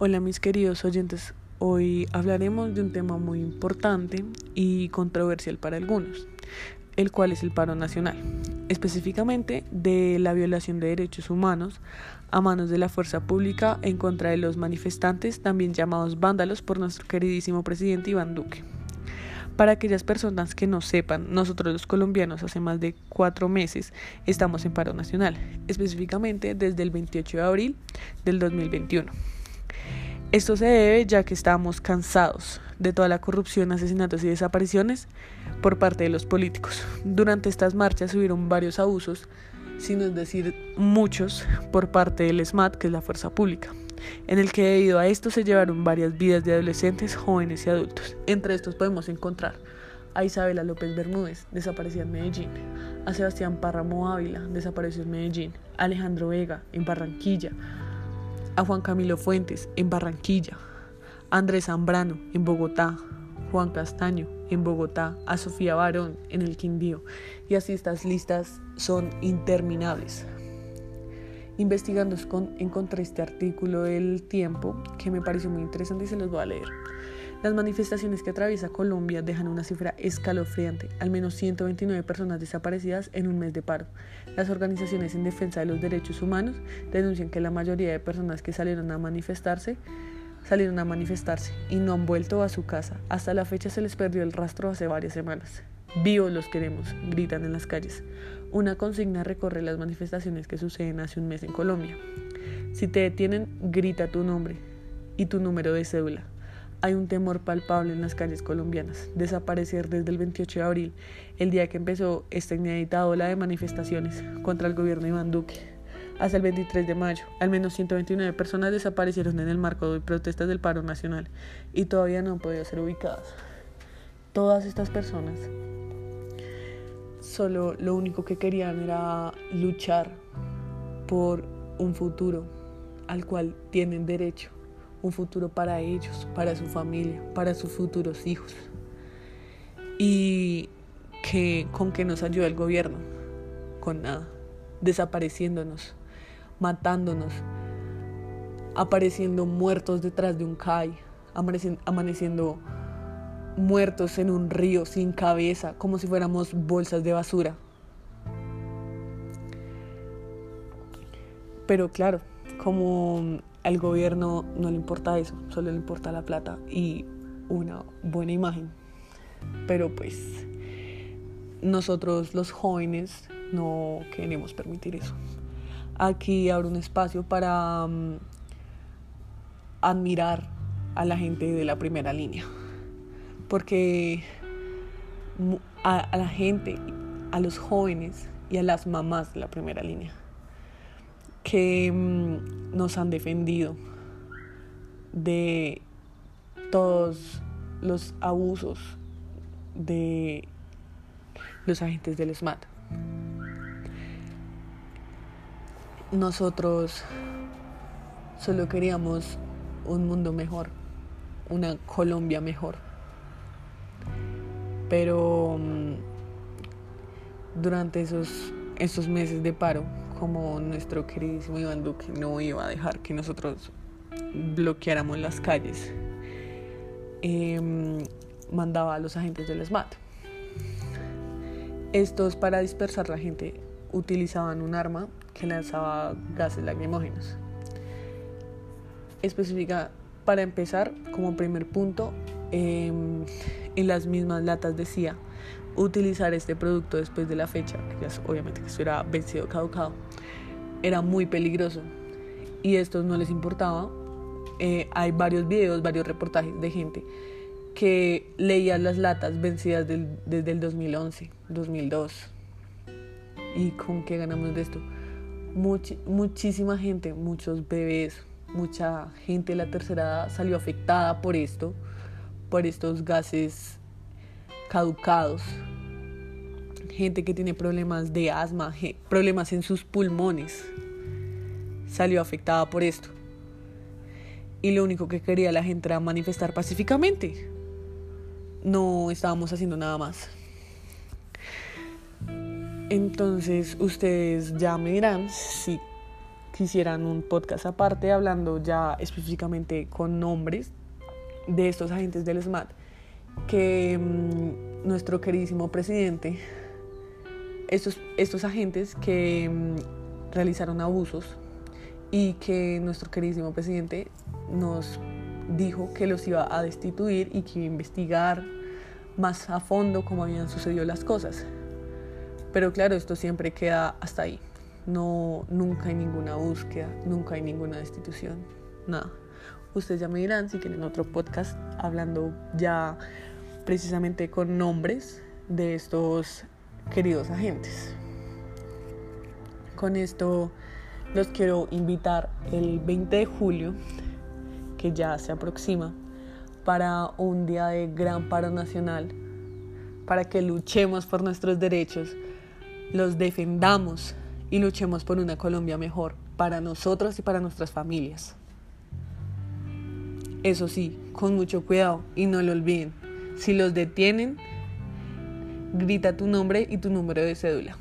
Hola mis queridos oyentes, hoy hablaremos de un tema muy importante y controversial para algunos, el cual es el paro nacional, específicamente de la violación de derechos humanos a manos de la fuerza pública en contra de los manifestantes, también llamados vándalos por nuestro queridísimo presidente Iván Duque. Para aquellas personas que no sepan, nosotros los colombianos hace más de cuatro meses estamos en paro nacional, específicamente desde el 28 de abril del 2021. Esto se debe ya que estamos cansados de toda la corrupción, asesinatos y desapariciones por parte de los políticos. Durante estas marchas hubieron varios abusos, sin decir muchos, por parte del SMAT, que es la fuerza pública, en el que debido a esto se llevaron varias vidas de adolescentes, jóvenes y adultos. Entre estos podemos encontrar a Isabela López Bermúdez, desaparecida en Medellín, a Sebastián Párramo Ávila, desapareció en Medellín, a Alejandro Vega, en Barranquilla, a Juan Camilo Fuentes en Barranquilla, Andrés Zambrano en Bogotá, Juan Castaño en Bogotá, a Sofía Barón en el Quindío. Y así estas listas son interminables. Investigando encontré este artículo del tiempo que me pareció muy interesante y se los voy a leer. Las manifestaciones que atraviesa Colombia dejan una cifra escalofriante, al menos 129 personas desaparecidas en un mes de paro. Las organizaciones en defensa de los derechos humanos denuncian que la mayoría de personas que salieron a manifestarse salieron a manifestarse y no han vuelto a su casa. Hasta la fecha se les perdió el rastro hace varias semanas. Vivos los queremos, gritan en las calles. Una consigna recorre las manifestaciones que suceden hace un mes en Colombia. Si te detienen, grita tu nombre y tu número de cédula. Hay un temor palpable en las calles colombianas. Desaparecer desde el 28 de abril, el día que empezó esta inédita ola de manifestaciones contra el gobierno de Iván Duque. Hasta el 23 de mayo, al menos 129 personas desaparecieron en el marco de protestas del paro nacional y todavía no han podido ser ubicadas. Todas estas personas solo lo único que querían era luchar por un futuro al cual tienen derecho un futuro para ellos, para su familia, para sus futuros hijos. Y que con que nos ayuda el gobierno, con nada, desapareciéndonos, matándonos, apareciendo muertos detrás de un CAI, amaneciendo muertos en un río sin cabeza, como si fuéramos bolsas de basura. Pero claro, como al gobierno no le importa eso, solo le importa la plata y una buena imagen. Pero pues nosotros los jóvenes no queremos permitir eso. Aquí abro un espacio para mm, admirar a la gente de la primera línea. Porque a la gente, a los jóvenes y a las mamás de la primera línea que mm, nos han defendido de todos los abusos de los agentes del SMAT. Nosotros solo queríamos un mundo mejor, una Colombia mejor. Pero mm, durante esos, esos meses de paro, como nuestro queridísimo Iván Duque no iba a dejar que nosotros bloqueáramos las calles, em, mandaba a los agentes del SMAT. Estos para dispersar la gente utilizaban un arma que lanzaba gases lacrimógenos. Específica, para empezar, como primer punto, em, en las mismas latas decía utilizar este producto después de la fecha, obviamente que esto era vencido, caducado, era muy peligroso y estos no les importaba. Eh, hay varios videos, varios reportajes de gente que leía las latas vencidas desde el 2011, 2002. ¿Y con qué ganamos de esto? muchísima gente, muchos bebés, mucha gente de la tercera edad salió afectada por esto, por estos gases caducados, gente que tiene problemas de asma, problemas en sus pulmones, salió afectada por esto. Y lo único que quería la gente era manifestar pacíficamente. No estábamos haciendo nada más. Entonces ustedes ya me dirán si, que hicieran un podcast aparte hablando ya específicamente con nombres de estos agentes del SMAT que mm, nuestro queridísimo presidente, estos, estos agentes que mm, realizaron abusos y que nuestro queridísimo presidente nos dijo que los iba a destituir y que iba a investigar más a fondo cómo habían sucedido las cosas. Pero claro, esto siempre queda hasta ahí. No, nunca hay ninguna búsqueda, nunca hay ninguna destitución, nada. Ustedes ya me dirán si quieren otro podcast hablando ya precisamente con nombres de estos queridos agentes. Con esto los quiero invitar el 20 de julio, que ya se aproxima, para un día de gran paro nacional, para que luchemos por nuestros derechos, los defendamos y luchemos por una Colombia mejor para nosotros y para nuestras familias. Eso sí, con mucho cuidado y no lo olviden. Si los detienen, grita tu nombre y tu número de cédula.